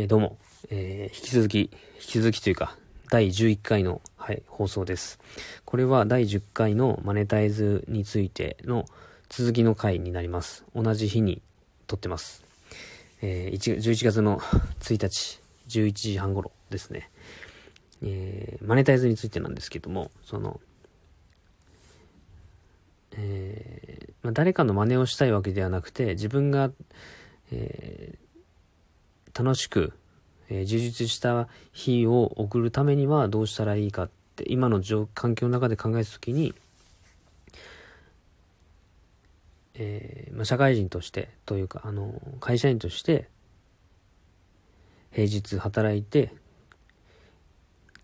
えー、どうも、えー、引き続き、引き続きというか、第11回の、はい、放送です。これは第10回のマネタイズについての続きの回になります。同じ日に撮ってます。えー、11月の1日、11時半頃ですね。えー、マネタイズについてなんですけども、その、えー、まあ、誰かの真似をしたいわけではなくて、自分が、えー楽しく、えー、充実した日を送るためにはどうしたらいいかって今の状環境の中で考えた時に、えー、まあ、社会人としてというかあの会社員として平日働いて、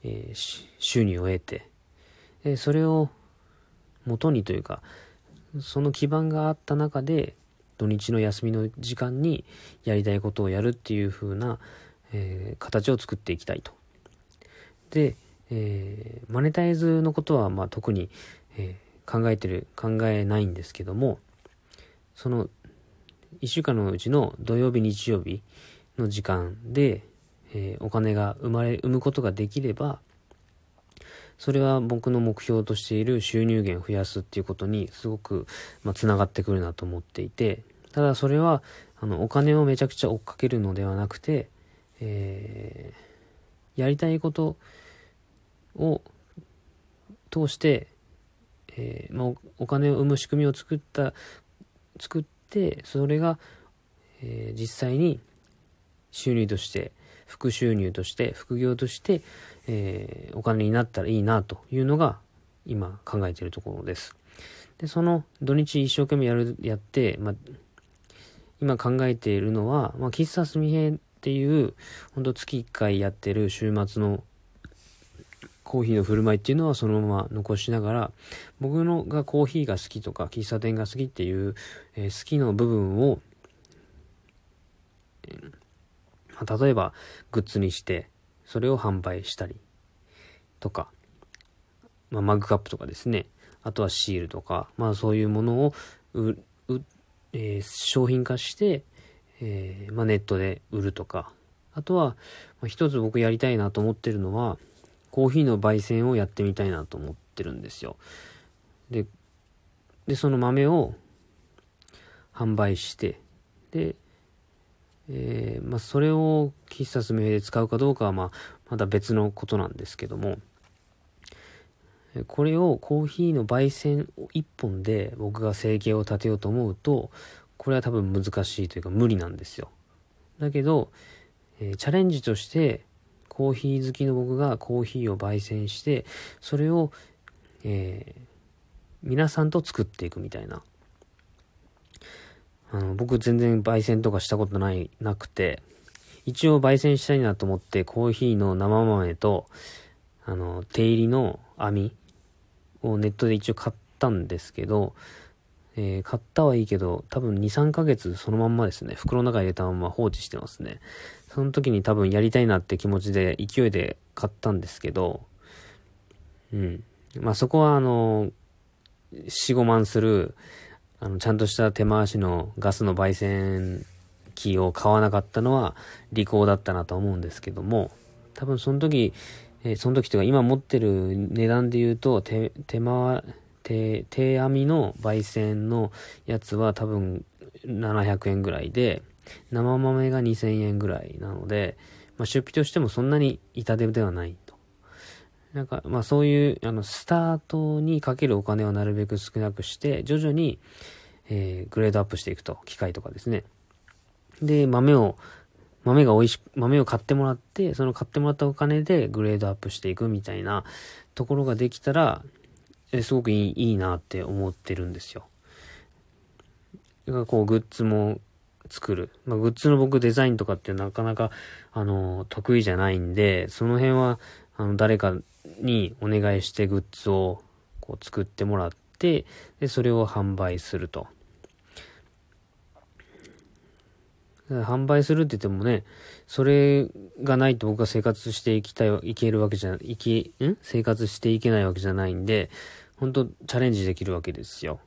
えー、収入を得て、えそれを元にというかその基盤があった中で土日の休みの時間にやりたいことをやるっていう風な、えー、形を作っていきたいと。で、えー、マネタイズのことはまあ特に、えー、考えてる考えないんですけどもその1週間のうちの土曜日日曜日の時間で、えー、お金が生まれ生むことができればそれは僕の目標としている収入源を増やすっていうことにすごく、まあ、つながってくるなと思っていて、ただそれは、あの、お金をめちゃくちゃ追っかけるのではなくて、えー、やりたいことを通して、えー、まあ、お金を生む仕組みを作った、作って、それが、えー、実際に収入として、副収入として、副業として、えー、お金になったらいいなというのが今考えているところです。で、その土日一生懸命やる、やって、まあ、今考えているのは、まあ、喫茶すみへっていう、ほんと月1回やってる週末のコーヒーの振る舞いっていうのはそのまま残しながら、僕のがコーヒーが好きとか、喫茶店が好きっていう、えー、好きの部分を、例えばグッズにして、それを販売したりとか、まあ、マグカップとかですね。あとはシールとか、まあそういうものをう、えー、商品化して、えー、まあ、ネットで売るとか。あとは、まあ、一つ僕やりたいなと思ってるのは、コーヒーの焙煎をやってみたいなと思ってるんですよ。で、で、その豆を販売して、で、えー、まあ、それを喫茶すみで使うかどうかは、まあ、まだ別のことなんですけども、これをコーヒーの焙煎1本で僕が生計を立てようと思うと、これは多分難しいというか無理なんですよ。だけど、えー、チャレンジとして、コーヒー好きの僕がコーヒーを焙煎して、それを、えー、皆さんと作っていくみたいな。あの、僕全然焙煎とかしたことない、なくて、一応焙煎したいなと思ってコーヒーの生豆と、あの、手入りの網をネットで一応買ったんですけど、えー、買ったはいいけど、多分2、3ヶ月そのまんまですね、袋の中入れたまま放置してますね。その時に多分やりたいなって気持ちで、勢いで買ったんですけど、うん。まあそこはあの、4、5万する、あの、ちゃんとした手回しのガスの焙煎機を買わなかったのは利口だったなと思うんですけども、多分その時、えー、その時というか今持ってる値段で言うと、手、手間、手、手編みの焙煎のやつは多分700円ぐらいで、生豆が2000円ぐらいなので、まあ、出費としてもそんなに痛手ではない。なんか、まあそういう、あの、スタートにかけるお金をなるべく少なくして、徐々に、えー、グレードアップしていくと。機械とかですね。で、豆を、豆が美味しく、豆を買ってもらって、その買ってもらったお金でグレードアップしていくみたいなところができたら、えすごくいいいいなって思ってるんですよ。だかこう、グッズも作る。まあ、グッズの僕デザインとかってなかなか、あの、得意じゃないんで、その辺は、あの、誰かにお願いしてグッズをこう作ってもらって、で、それを販売すると。販売するって言ってもね、それがないと僕は生活していきたい、いけるわけじゃ、いき、ん？生活していけないわけじゃないんで、本当チャレンジできるわけですよ。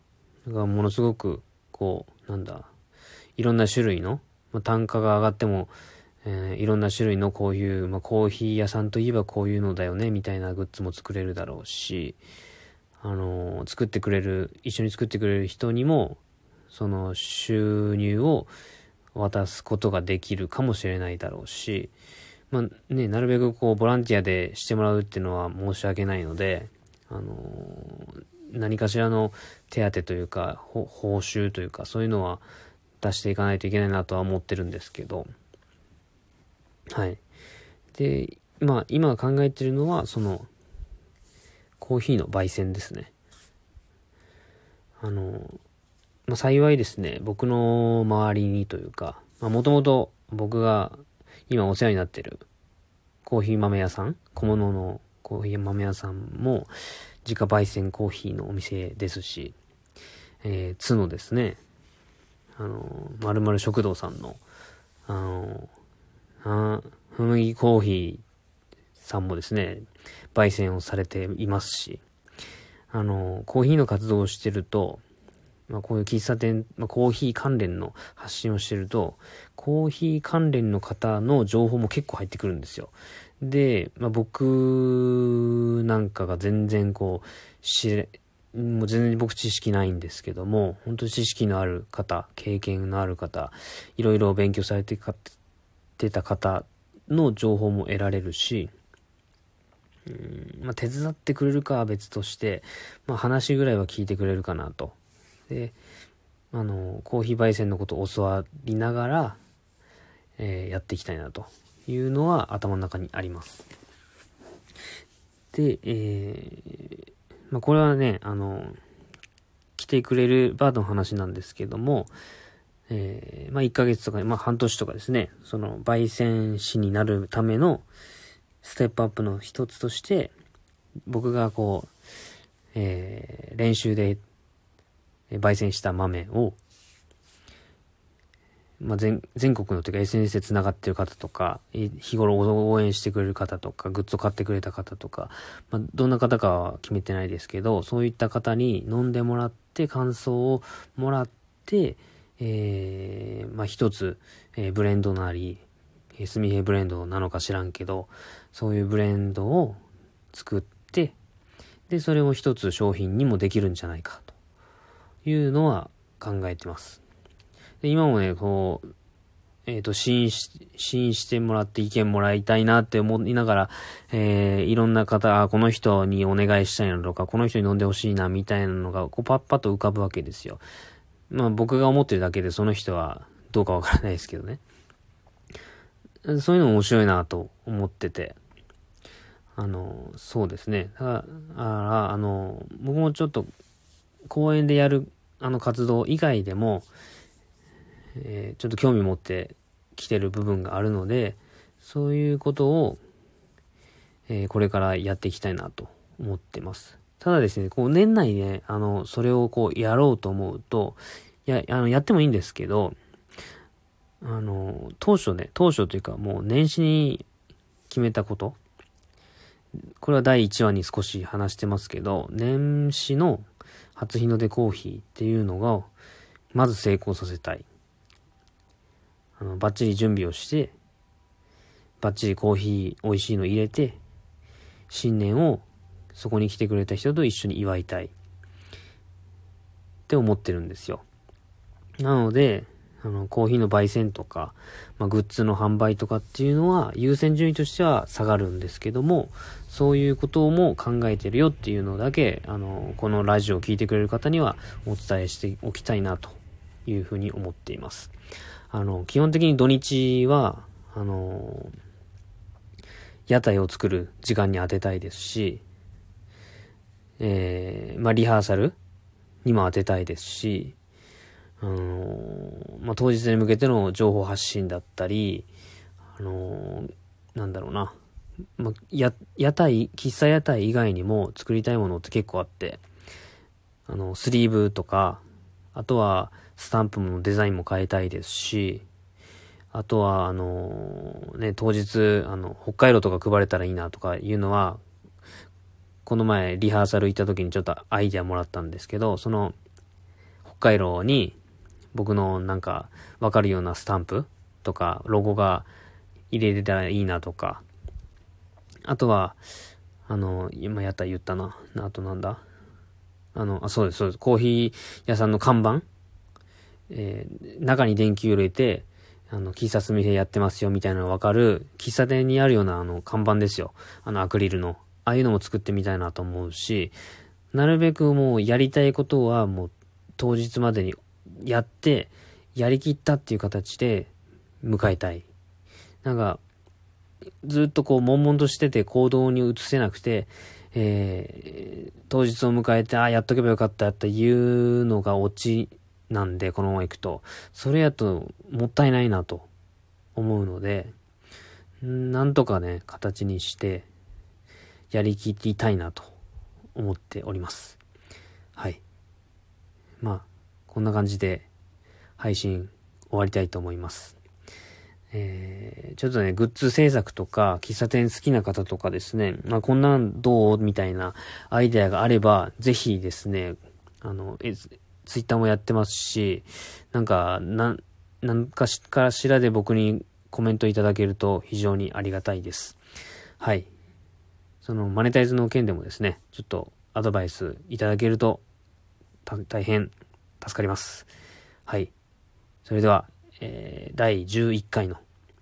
だからものすごく、こう、なんだ、いろんな種類の、まあ、単価が上がっても、えー、いろんな種類のこういう、まあ、コーヒー屋さんといえばこういうのだよね、みたいなグッズも作れるだろうし、あのー、作ってくれる、一緒に作ってくれる人にも、その収入を渡すことができるかもしれないだろうし、まあね、なるべくこう、ボランティアでしてもらうっていうのは申し訳ないので、あのー、何かしらの手当というか、報酬というか、そういうのは出していかないといけないなとは思ってるんですけど、はい。で、まあ、今考えてるのは、その、コーヒーの焙煎ですね。あの、まあ、幸いですね、僕の周りにというか、まあ、もともと僕が今お世話になってるコーヒー豆屋さん、小物のコーヒー豆屋さんも、自家焙煎コーヒーのお店ですし、えー、津のですね、あの、まるまる食堂さんの、あの、あふコーヒーさんもですね、焙煎をされていますし、あの、コーヒーの活動をしてると、まあ、こういう喫茶店、まあ、コーヒー関連の発信をしてると、コーヒー関連の方の情報も結構入ってくるんですよ。で、まあ、僕なんかが全然こう、知れ、もう全然僕知識ないんですけども、本当に知識のある方、経験のある方、いろいろ勉強されてかてた方の情報も得られるし、うんまあ、手伝ってくれるかは別として、まあ、話ぐらいは聞いてくれるかなと。で、あの、コーヒー焙煎のことを教わりながら、えー、やっていきたいなというのは頭の中にあります。で、えー、まあ、これはね、あの、来てくれるバードの話なんですけども、えー、まあ、1ヶ月とか、まあ、半年とかですね、その、焙煎士になるためのステップアップの一つとして、僕がこう、えー、練習で焙煎した豆を、まあ、全、全国のというか SNS で繋がってる方とか、日頃応援してくれる方とか、グッズを買ってくれた方とか、まあ、どんな方かは決めてないですけど、そういった方に飲んでもらって、感想をもらって、えー、まあ、一つ、えー、ブレンドなり、スミヘブレンドなのか知らんけど、そういうブレンドを作って、で、それを一つ商品にもできるんじゃないかというのは考えてます。で今もね、こう、えっ、ー、と、支援し、支援してもらって意見もらいたいなって思いながら、えー、いろんな方、あ、この人にお願いしたいなとか、この人に飲んでほしいな、みたいなのが、こう、パッパッと浮かぶわけですよ。まあ、僕が思ってるだけで、その人はどうかわからないですけどね。そういうのも面白いなと思ってて。あの、そうですね。だから、あの、僕もちょっと、公園でやる、あの活動以外でも、えー、ちょっと興味持ってきてる部分があるので、そういうことを、えー、これからやっていきたいなと思ってます。ただですね、こう年内ね、あの、それをこうやろうと思うと、や、あの、やってもいいんですけど、あの、当初ね、当初というかもう年始に決めたこと、これは第1話に少し話してますけど、年始の初日の出コーヒーっていうのが、まず成功させたい。あの、バッチリ準備をして、バッチリコーヒー美味しいの入れて、新年をそこに来てくれた人と一緒に祝いたい。って思ってるんですよ。なので、あの、コーヒーの焙煎とか、まあ、グッズの販売とかっていうのは優先順位としては下がるんですけども、そういうことも考えてるよっていうのだけ、あの、このラジオを聴いてくれる方にはお伝えしておきたいなというふうに思っています。あの、基本的に土日は、あの、屋台を作る時間に当てたいですし、えー、まあ、リハーサルにも当てたいですし、あのまあ、当日に向けての情報発信だったり、あのなんだろうな、まあ、や、屋台、喫茶屋台以外にも作りたいものって結構あって、あの、スリーブとか、あとは、スタンプもデザインも変えたいですし、あとは、あのね、当日、あの、北海道とか配れたらいいなとかいうのは、この前リハーサル行った時にちょっとアイデアもらったんですけど、その、北海道に僕のなんかわかるようなスタンプとかロゴが入れれたらいいなとか、あとは、あの、今やった言ったな。あとなんだ？あの、あ、そうです、そうです。コーヒー屋さんの看板えー、中に電球入れて、あの、喫茶店やってますよみたいなのがわかる、喫茶店にあるようなあの、看板ですよ。あの、アクリルの。ああいうのも作ってみたいなと思うし、なるべくもうやりたいことはもう当日までにやって、やりきったっていう形で迎えたい。なんか、ずっとこう、悶々としてて行動に移せなくて、えー、当日を迎えて、ああ、やっとけばよかったっていうのがオチなんで、このまま行くと。それやと、もったいないなと思うので、なんとかね、形にして、やりきりたいなと思っております。はい。まあ、こんな感じで配信終わりたいと思います。えー、ちょっとね、グッズ制作とか、喫茶店好きな方とかですね、まあ、こんなんどうみたいなアイデアがあれば、ぜひですね、あの、え、ツイッターもやってますし、なんか、なん、なんかしからしらで僕にコメントいただけると非常にありがたいです。はい。そのマネタイズの件でもですね、ちょっとアドバイスいただけると大変助かります。はい。それでは、えー、第11回の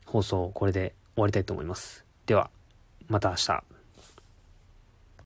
放送これで終わりたいと思います。では、また明日。